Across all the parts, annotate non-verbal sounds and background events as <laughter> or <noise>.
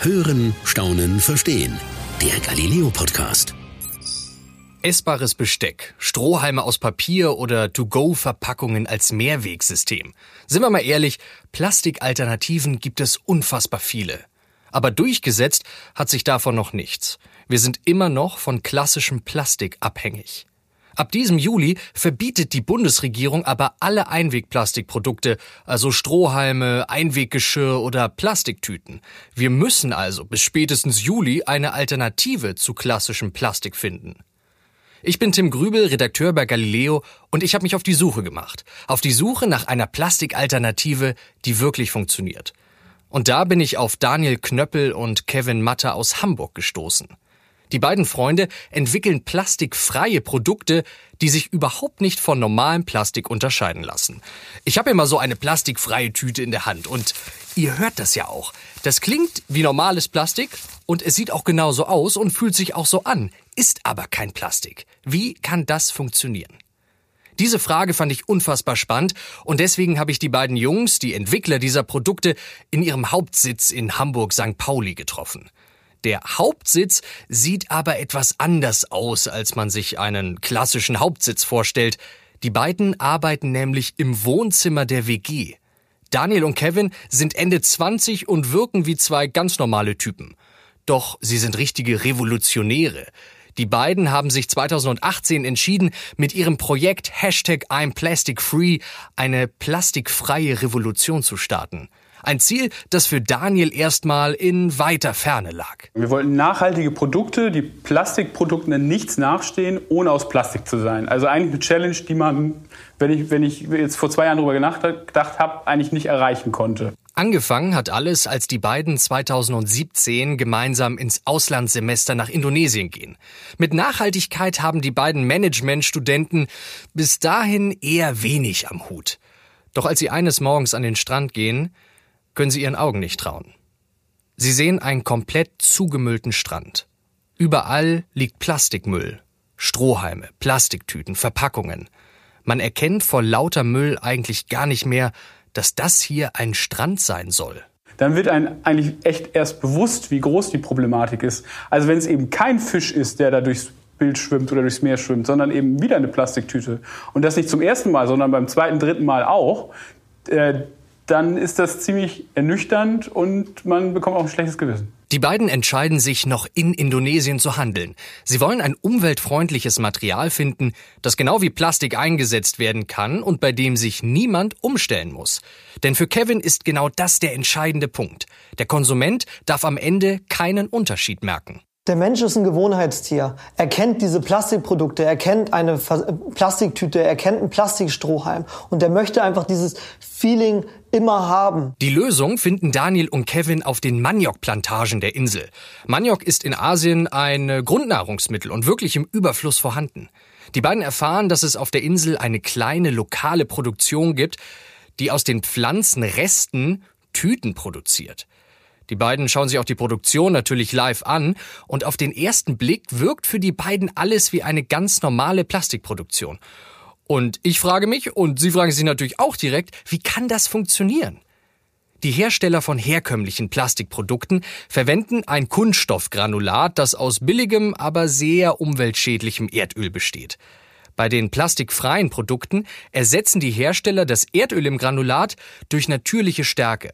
Hören, Staunen, Verstehen. Der Galileo Podcast. Essbares Besteck, Strohhalme aus Papier oder To-Go-Verpackungen als Mehrwegsystem. Sind wir mal ehrlich, Plastikalternativen gibt es unfassbar viele. Aber durchgesetzt hat sich davon noch nichts. Wir sind immer noch von klassischem Plastik abhängig. Ab diesem Juli verbietet die Bundesregierung aber alle Einwegplastikprodukte, also Strohhalme, Einweggeschirr oder Plastiktüten. Wir müssen also bis spätestens Juli eine Alternative zu klassischem Plastik finden. Ich bin Tim Grübel, Redakteur bei Galileo und ich habe mich auf die Suche gemacht. Auf die Suche nach einer Plastikalternative, die wirklich funktioniert. Und da bin ich auf Daniel Knöppel und Kevin Matter aus Hamburg gestoßen. Die beiden Freunde entwickeln plastikfreie Produkte, die sich überhaupt nicht von normalem Plastik unterscheiden lassen. Ich habe immer so eine plastikfreie Tüte in der Hand und ihr hört das ja auch. Das klingt wie normales Plastik und es sieht auch genauso aus und fühlt sich auch so an, ist aber kein Plastik. Wie kann das funktionieren? Diese Frage fand ich unfassbar spannend und deswegen habe ich die beiden Jungs, die Entwickler dieser Produkte, in ihrem Hauptsitz in Hamburg-St. Pauli getroffen. Der Hauptsitz sieht aber etwas anders aus, als man sich einen klassischen Hauptsitz vorstellt. Die beiden arbeiten nämlich im Wohnzimmer der WG. Daniel und Kevin sind Ende 20 und wirken wie zwei ganz normale Typen. Doch sie sind richtige Revolutionäre. Die beiden haben sich 2018 entschieden, mit ihrem Projekt Hashtag I'm Plastic Free eine plastikfreie Revolution zu starten. Ein Ziel, das für Daniel erstmal in weiter Ferne lag. Wir wollten nachhaltige Produkte, die Plastikprodukten in nichts nachstehen, ohne aus Plastik zu sein. Also eigentlich eine Challenge, die man, wenn ich, wenn ich jetzt vor zwei Jahren darüber gedacht habe, eigentlich nicht erreichen konnte. Angefangen hat alles, als die beiden 2017 gemeinsam ins Auslandssemester nach Indonesien gehen. Mit Nachhaltigkeit haben die beiden Managementstudenten bis dahin eher wenig am Hut. Doch als sie eines Morgens an den Strand gehen, können sie ihren Augen nicht trauen. Sie sehen einen komplett zugemüllten Strand. Überall liegt Plastikmüll, Strohhalme, Plastiktüten, Verpackungen. Man erkennt vor lauter Müll eigentlich gar nicht mehr, dass das hier ein Strand sein soll. Dann wird einem eigentlich echt erst bewusst, wie groß die Problematik ist. Also wenn es eben kein Fisch ist, der da durchs Bild schwimmt oder durchs Meer schwimmt, sondern eben wieder eine Plastiktüte. Und das nicht zum ersten Mal, sondern beim zweiten, dritten Mal auch. Äh, dann ist das ziemlich ernüchternd und man bekommt auch ein schlechtes Gewissen. Die beiden entscheiden sich, noch in Indonesien zu handeln. Sie wollen ein umweltfreundliches Material finden, das genau wie Plastik eingesetzt werden kann und bei dem sich niemand umstellen muss. Denn für Kevin ist genau das der entscheidende Punkt. Der Konsument darf am Ende keinen Unterschied merken. Der Mensch ist ein Gewohnheitstier. Er kennt diese Plastikprodukte, er kennt eine Plastiktüte, er kennt einen Plastikstrohhalm und er möchte einfach dieses Feeling immer haben. Die Lösung finden Daniel und Kevin auf den Maniokplantagen der Insel. Maniok ist in Asien ein Grundnahrungsmittel und wirklich im Überfluss vorhanden. Die beiden erfahren, dass es auf der Insel eine kleine lokale Produktion gibt, die aus den Pflanzenresten Tüten produziert. Die beiden schauen sich auch die Produktion natürlich live an und auf den ersten Blick wirkt für die beiden alles wie eine ganz normale Plastikproduktion. Und ich frage mich, und Sie fragen sich natürlich auch direkt, wie kann das funktionieren? Die Hersteller von herkömmlichen Plastikprodukten verwenden ein Kunststoffgranulat, das aus billigem, aber sehr umweltschädlichem Erdöl besteht. Bei den plastikfreien Produkten ersetzen die Hersteller das Erdöl im Granulat durch natürliche Stärke.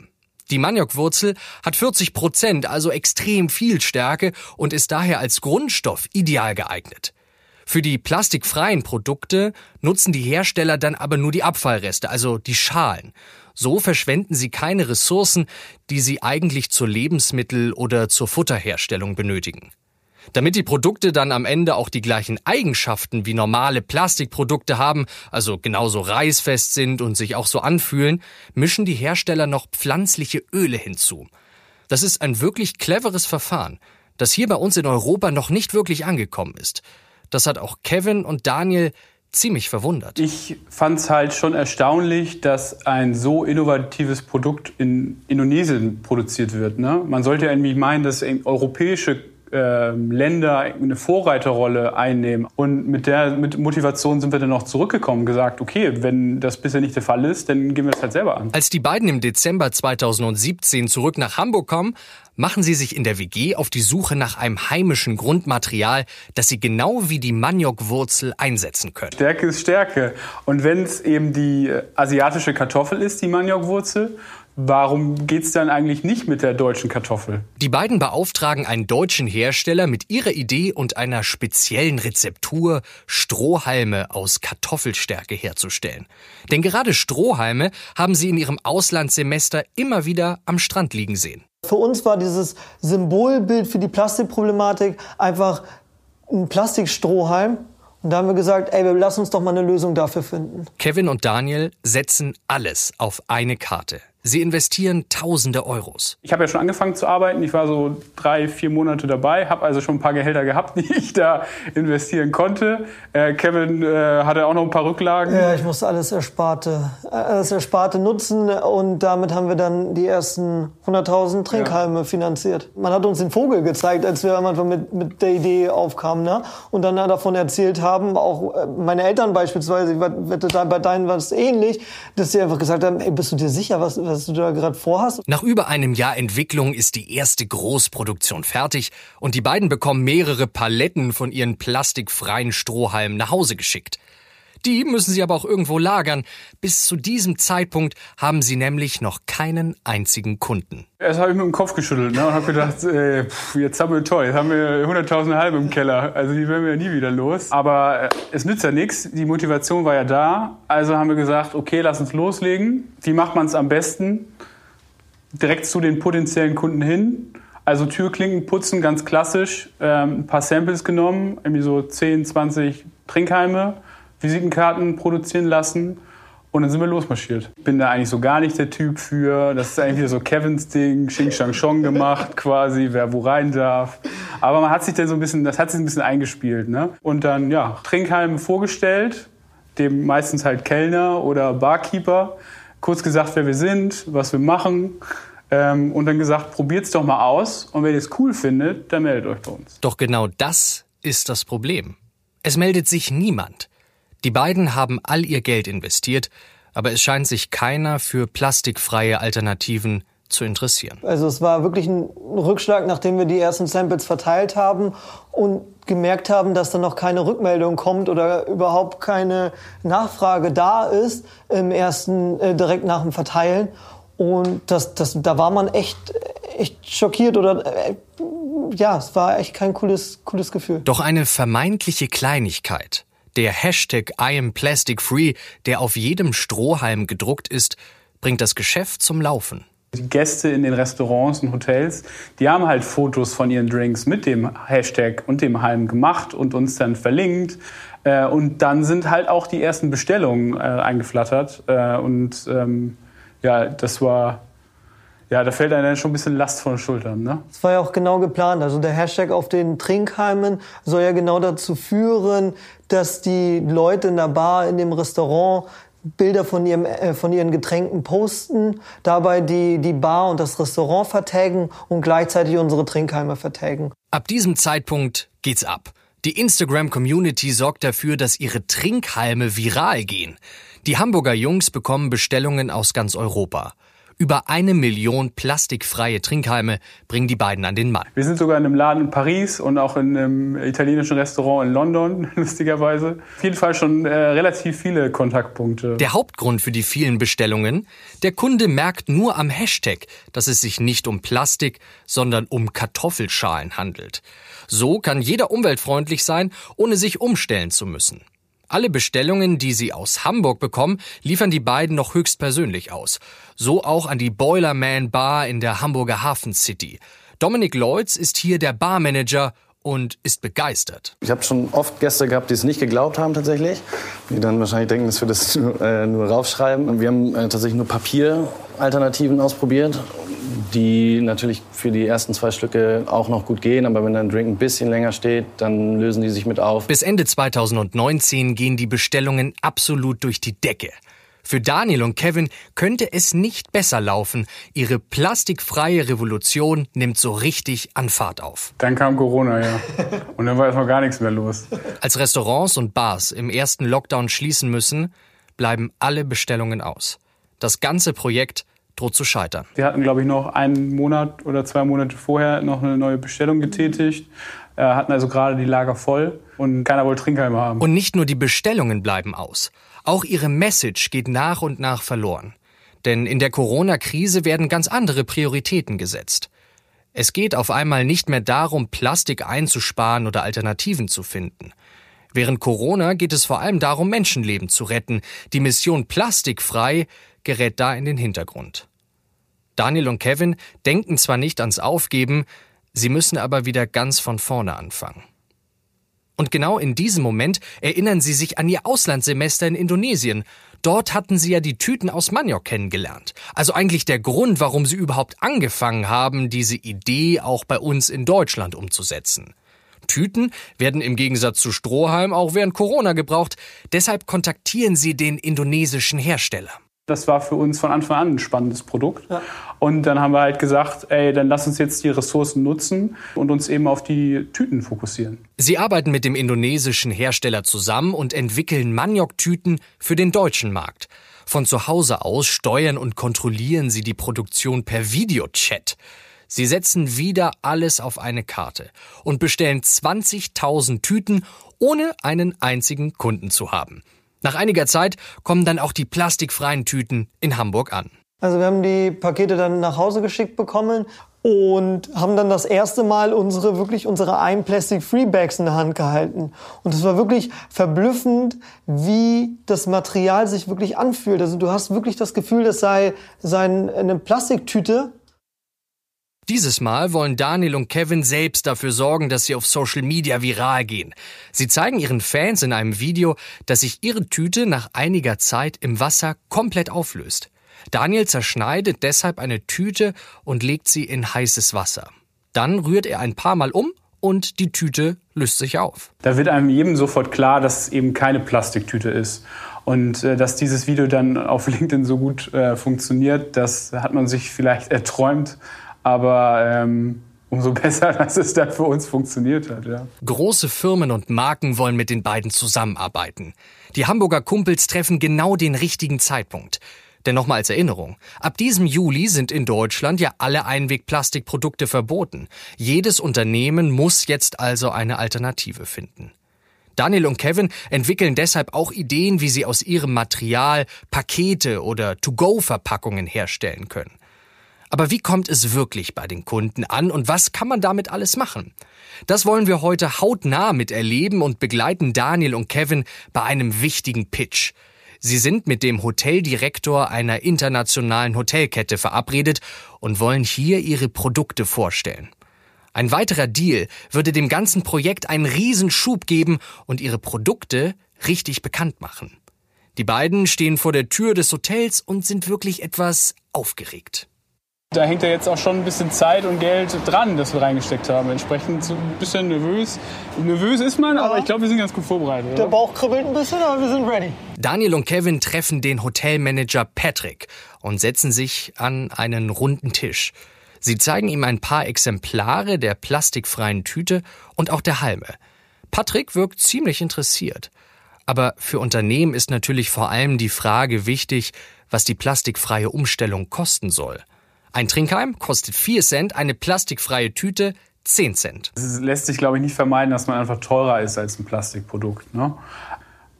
Die Maniokwurzel hat 40 Prozent, also extrem viel Stärke und ist daher als Grundstoff ideal geeignet. Für die plastikfreien Produkte nutzen die Hersteller dann aber nur die Abfallreste, also die Schalen. So verschwenden sie keine Ressourcen, die sie eigentlich zur Lebensmittel- oder zur Futterherstellung benötigen. Damit die Produkte dann am Ende auch die gleichen Eigenschaften wie normale Plastikprodukte haben, also genauso reißfest sind und sich auch so anfühlen, mischen die Hersteller noch pflanzliche Öle hinzu. Das ist ein wirklich cleveres Verfahren, das hier bei uns in Europa noch nicht wirklich angekommen ist. Das hat auch Kevin und Daniel ziemlich verwundert. Ich fand es halt schon erstaunlich, dass ein so innovatives Produkt in Indonesien produziert wird. Ne? Man sollte ja irgendwie meinen, dass europäische ähm, Länder eine Vorreiterrolle einnehmen. Und mit der mit Motivation sind wir dann noch zurückgekommen, gesagt, okay, wenn das bisher nicht der Fall ist, dann gehen wir es halt selber an. Als die beiden im Dezember 2017 zurück nach Hamburg kommen, machen sie sich in der WG auf die Suche nach einem heimischen Grundmaterial, das sie genau wie die Maniokwurzel einsetzen können. Stärke ist Stärke. Und wenn es eben die asiatische Kartoffel ist, die Maniokwurzel, Warum geht's dann eigentlich nicht mit der deutschen Kartoffel? Die beiden beauftragen einen deutschen Hersteller mit ihrer Idee und einer speziellen Rezeptur, Strohhalme aus Kartoffelstärke herzustellen. Denn gerade Strohhalme haben sie in ihrem Auslandssemester immer wieder am Strand liegen sehen. Für uns war dieses Symbolbild für die Plastikproblematik einfach ein Plastikstrohhalm. Und da haben wir gesagt, ey, wir lassen uns doch mal eine Lösung dafür finden. Kevin und Daniel setzen alles auf eine Karte. Sie investieren tausende Euros. Ich habe ja schon angefangen zu arbeiten. Ich war so drei, vier Monate dabei, habe also schon ein paar Gehälter gehabt, <laughs> die ich da investieren konnte. Äh, Kevin äh, hatte auch noch ein paar Rücklagen. Ja, ich musste alles Ersparte, alles Ersparte nutzen und damit haben wir dann die ersten 100.000 Trinkhalme ja. finanziert. Man hat uns den Vogel gezeigt, als wir am Anfang mit, mit der Idee aufkamen ne? und dann davon erzählt haben, auch äh, meine Eltern beispielsweise, ich wette, bei deinen war es ähnlich, dass sie einfach gesagt haben, ey, bist du dir sicher, was was du da gerade vorhast. Nach über einem Jahr Entwicklung ist die erste Großproduktion fertig und die beiden bekommen mehrere Paletten von ihren plastikfreien Strohhalmen nach Hause geschickt. Die müssen sie aber auch irgendwo lagern. Bis zu diesem Zeitpunkt haben sie nämlich noch keinen einzigen Kunden. Erst habe ich mit dem Kopf geschüttelt ne, und habe gedacht, äh, pff, jetzt haben wir toll, jetzt haben wir 100.000 Halbe im Keller. Also die werden wir ja nie wieder los. Aber äh, es nützt ja nichts, die Motivation war ja da. Also haben wir gesagt, okay, lass uns loslegen. Wie macht man es am besten? Direkt zu den potenziellen Kunden hin. Also Türklinken putzen, ganz klassisch. Ähm, ein paar Samples genommen, irgendwie so 10, 20 Trinkheime Visitenkarten produzieren lassen und dann sind wir losmarschiert. Bin da eigentlich so gar nicht der Typ für. Das ist eigentlich so Kevins Ding, Xing Shang Chong gemacht quasi, wer wo rein darf. Aber man hat sich dann so ein bisschen, das hat sich ein bisschen eingespielt. Ne? Und dann, ja, Trinkheim vorgestellt, dem meistens halt Kellner oder Barkeeper. Kurz gesagt, wer wir sind, was wir machen. Ähm, und dann gesagt, probiert's doch mal aus. Und wenn ihr es cool findet, dann meldet euch bei uns. Doch genau das ist das Problem. Es meldet sich niemand. Die beiden haben all ihr Geld investiert, aber es scheint sich keiner für plastikfreie Alternativen zu interessieren. Also es war wirklich ein Rückschlag, nachdem wir die ersten Samples verteilt haben und gemerkt haben, dass da noch keine Rückmeldung kommt oder überhaupt keine Nachfrage da ist im ersten äh, direkt nach dem Verteilen. Und das, das, da war man echt, echt schockiert oder äh, ja, es war echt kein cooles, cooles Gefühl. Doch eine vermeintliche Kleinigkeit der Hashtag I am Plastic Free, der auf jedem Strohhalm gedruckt ist, bringt das Geschäft zum Laufen. Die Gäste in den Restaurants und Hotels, die haben halt Fotos von ihren Drinks mit dem Hashtag und dem Halm gemacht und uns dann verlinkt. Äh, und dann sind halt auch die ersten Bestellungen äh, eingeflattert. Äh, und ähm, ja, das war ja, da fällt einem dann schon ein bisschen Last von den Schultern, ne? Das war ja auch genau geplant. Also der Hashtag auf den Trinkheimen soll ja genau dazu führen, dass die Leute in der Bar, in dem Restaurant Bilder von, ihrem, äh, von ihren Getränken posten, dabei die, die Bar und das Restaurant vertaggen und gleichzeitig unsere Trinkheime vertaggen. Ab diesem Zeitpunkt geht's ab. Die Instagram-Community sorgt dafür, dass ihre Trinkhalme viral gehen. Die Hamburger Jungs bekommen Bestellungen aus ganz Europa. Über eine Million plastikfreie Trinkhalme bringen die beiden an den Mann. Wir sind sogar in einem Laden in Paris und auch in einem italienischen Restaurant in London, <laughs> lustigerweise. Auf jeden Fall schon äh, relativ viele Kontaktpunkte. Der Hauptgrund für die vielen Bestellungen? Der Kunde merkt nur am Hashtag, dass es sich nicht um Plastik, sondern um Kartoffelschalen handelt. So kann jeder umweltfreundlich sein, ohne sich umstellen zu müssen. Alle Bestellungen, die sie aus Hamburg bekommen, liefern die beiden noch höchstpersönlich aus. So auch an die Boilerman Bar in der Hamburger Hafen City. Dominik Lloyds ist hier der Barmanager und ist begeistert. Ich habe schon oft Gäste gehabt, die es nicht geglaubt haben tatsächlich, die dann wahrscheinlich denken, dass wir das <laughs> nur, äh, nur raufschreiben. Wir haben äh, tatsächlich nur Papieralternativen ausprobiert die natürlich für die ersten zwei Stücke auch noch gut gehen, aber wenn dein Drink ein bisschen länger steht, dann lösen die sich mit auf. Bis Ende 2019 gehen die Bestellungen absolut durch die Decke. Für Daniel und Kevin könnte es nicht besser laufen. Ihre plastikfreie Revolution nimmt so richtig an Fahrt auf. Dann kam Corona, ja. <laughs> Und dann war erstmal gar nichts mehr los. Als Restaurants und Bars im ersten Lockdown schließen müssen, bleiben alle Bestellungen aus. Das ganze Projekt droht zu scheitern. Wir hatten, glaube ich, noch einen Monat oder zwei Monate vorher noch eine neue Bestellung getätigt, äh, hatten also gerade die Lager voll und keiner wollte Trinkheime haben. Und nicht nur die Bestellungen bleiben aus. Auch ihre Message geht nach und nach verloren. Denn in der Corona-Krise werden ganz andere Prioritäten gesetzt. Es geht auf einmal nicht mehr darum, Plastik einzusparen oder Alternativen zu finden. Während Corona geht es vor allem darum, Menschenleben zu retten. Die Mission Plastikfrei gerät da in den Hintergrund. Daniel und Kevin denken zwar nicht ans Aufgeben, sie müssen aber wieder ganz von vorne anfangen. Und genau in diesem Moment erinnern sie sich an ihr Auslandssemester in Indonesien. Dort hatten sie ja die Tüten aus Maniok kennengelernt. Also eigentlich der Grund, warum sie überhaupt angefangen haben, diese Idee auch bei uns in Deutschland umzusetzen. Tüten werden im Gegensatz zu Strohhalm auch während Corona gebraucht. Deshalb kontaktieren sie den indonesischen Hersteller. Das war für uns von Anfang an ein spannendes Produkt. Ja. Und dann haben wir halt gesagt, ey, dann lass uns jetzt die Ressourcen nutzen und uns eben auf die Tüten fokussieren. Sie arbeiten mit dem indonesischen Hersteller zusammen und entwickeln Manioktüten für den deutschen Markt. Von zu Hause aus steuern und kontrollieren sie die Produktion per Videochat. Sie setzen wieder alles auf eine Karte und bestellen 20.000 Tüten, ohne einen einzigen Kunden zu haben. Nach einiger Zeit kommen dann auch die plastikfreien Tüten in Hamburg an. Also wir haben die Pakete dann nach Hause geschickt bekommen und haben dann das erste Mal unsere wirklich unsere ein Plastic Free Bags in der Hand gehalten und es war wirklich verblüffend, wie das Material sich wirklich anfühlt. Also du hast wirklich das Gefühl, das sei, sei eine Plastiktüte, dieses Mal wollen Daniel und Kevin selbst dafür sorgen, dass sie auf Social Media viral gehen. Sie zeigen ihren Fans in einem Video, dass sich ihre Tüte nach einiger Zeit im Wasser komplett auflöst. Daniel zerschneidet deshalb eine Tüte und legt sie in heißes Wasser. Dann rührt er ein paar Mal um und die Tüte löst sich auf. Da wird einem jedem sofort klar, dass es eben keine Plastiktüte ist. Und äh, dass dieses Video dann auf <laughs> LinkedIn so gut äh, funktioniert, das hat man sich vielleicht erträumt. Aber ähm, umso <laughs> besser, dass es dann für uns funktioniert hat. Ja. Große Firmen und Marken wollen mit den beiden zusammenarbeiten. Die Hamburger Kumpels treffen genau den richtigen Zeitpunkt. Denn nochmal als Erinnerung, ab diesem Juli sind in Deutschland ja alle Einwegplastikprodukte verboten. Jedes Unternehmen muss jetzt also eine Alternative finden. Daniel und Kevin entwickeln deshalb auch Ideen, wie sie aus ihrem Material Pakete oder To-Go-Verpackungen herstellen können. Aber wie kommt es wirklich bei den Kunden an und was kann man damit alles machen? Das wollen wir heute hautnah miterleben und begleiten Daniel und Kevin bei einem wichtigen Pitch. Sie sind mit dem Hoteldirektor einer internationalen Hotelkette verabredet und wollen hier ihre Produkte vorstellen. Ein weiterer Deal würde dem ganzen Projekt einen Riesenschub geben und ihre Produkte richtig bekannt machen. Die beiden stehen vor der Tür des Hotels und sind wirklich etwas aufgeregt. Da hängt ja jetzt auch schon ein bisschen Zeit und Geld dran, das wir reingesteckt haben. Entsprechend so ein bisschen nervös. Nervös ist man, aber ich glaube, wir sind ganz gut vorbereitet. Oder? Der Bauch kribbelt ein bisschen, aber wir sind ready. Daniel und Kevin treffen den Hotelmanager Patrick und setzen sich an einen runden Tisch. Sie zeigen ihm ein paar Exemplare der plastikfreien Tüte und auch der Halme. Patrick wirkt ziemlich interessiert. Aber für Unternehmen ist natürlich vor allem die Frage wichtig, was die plastikfreie Umstellung kosten soll. Ein Trinkheim kostet 4 Cent, eine plastikfreie Tüte 10 Cent. Es lässt sich, glaube ich, nicht vermeiden, dass man einfach teurer ist als ein Plastikprodukt. Ne?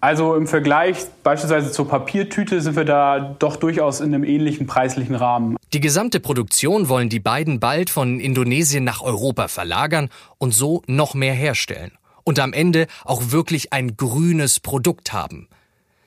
Also im Vergleich beispielsweise zur Papiertüte sind wir da doch durchaus in einem ähnlichen preislichen Rahmen. Die gesamte Produktion wollen die beiden bald von Indonesien nach Europa verlagern und so noch mehr herstellen. Und am Ende auch wirklich ein grünes Produkt haben.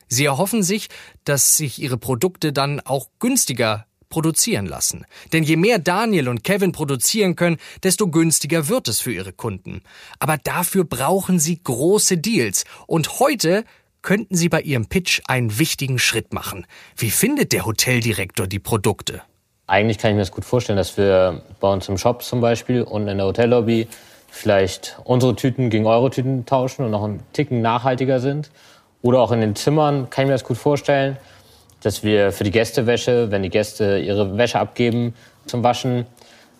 Sie erhoffen sich, dass sich ihre Produkte dann auch günstiger produzieren lassen. Denn je mehr Daniel und Kevin produzieren können, desto günstiger wird es für ihre Kunden. Aber dafür brauchen sie große Deals. Und heute könnten sie bei ihrem Pitch einen wichtigen Schritt machen. Wie findet der Hoteldirektor die Produkte? Eigentlich kann ich mir das gut vorstellen, dass wir bei uns im Shop zum Beispiel und in der Hotellobby vielleicht unsere Tüten gegen eure Tüten tauschen und noch einen Ticken nachhaltiger sind. Oder auch in den Zimmern kann ich mir das gut vorstellen, dass wir für die Gästewäsche, wenn die Gäste ihre Wäsche abgeben zum Waschen,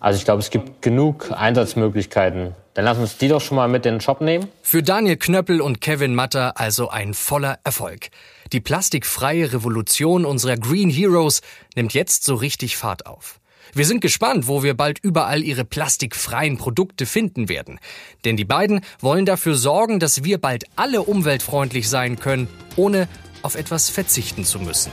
also ich glaube, es gibt genug Einsatzmöglichkeiten. Dann lass uns die doch schon mal mit in den Shop nehmen. Für Daniel Knöppel und Kevin Matter also ein voller Erfolg. Die plastikfreie Revolution unserer Green Heroes nimmt jetzt so richtig Fahrt auf. Wir sind gespannt, wo wir bald überall ihre plastikfreien Produkte finden werden. Denn die beiden wollen dafür sorgen, dass wir bald alle umweltfreundlich sein können, ohne auf etwas verzichten zu müssen.